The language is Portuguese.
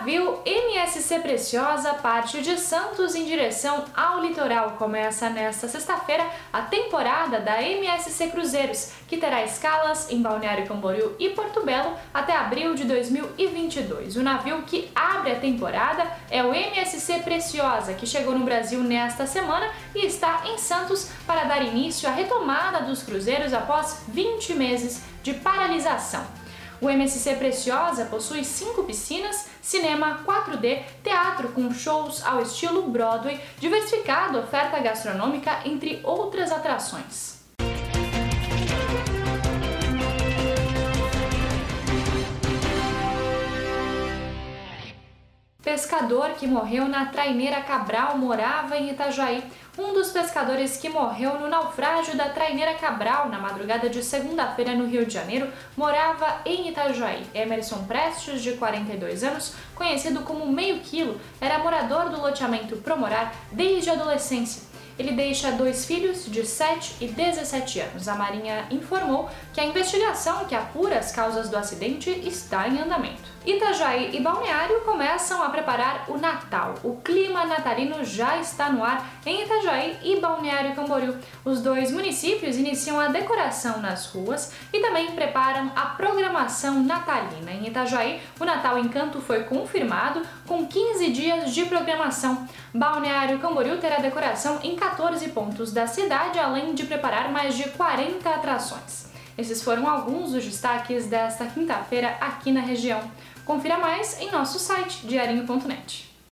navio MSC Preciosa parte de Santos em direção ao litoral. Começa nesta sexta-feira a temporada da MSC Cruzeiros, que terá escalas em Balneário Camboriú e Porto Belo até abril de 2022. O navio que abre a temporada é o MSC Preciosa, que chegou no Brasil nesta semana e está em Santos para dar início à retomada dos cruzeiros após 20 meses de paralisação. O MSC Preciosa possui cinco piscinas, cinema 4D, teatro com shows ao estilo Broadway, diversificada oferta gastronômica, entre outras atrações. Pescador que morreu na traineira Cabral morava em Itajaí. Um dos pescadores que morreu no naufrágio da traineira Cabral na madrugada de segunda-feira no Rio de Janeiro morava em Itajaí. Emerson Prestes, de 42 anos, conhecido como Meio Quilo, era morador do loteamento Promorar desde a adolescência. Ele deixa dois filhos de 7 e 17 anos. A Marinha informou que a investigação que apura as causas do acidente está em andamento. Itajaí e Balneário começam a preparar o Natal. O clima natalino já está no ar em Itajaí e Balneário Camboriú. Os dois municípios iniciam a decoração nas ruas e também preparam a programação natalina. Em Itajaí, o Natal Encanto foi confirmado com 15 dias de programação. Balneário Camboriú terá decoração em 14 pontos da cidade, além de preparar mais de 40 atrações. Esses foram alguns dos destaques desta quinta-feira aqui na região. Confira mais em nosso site diarinho.net.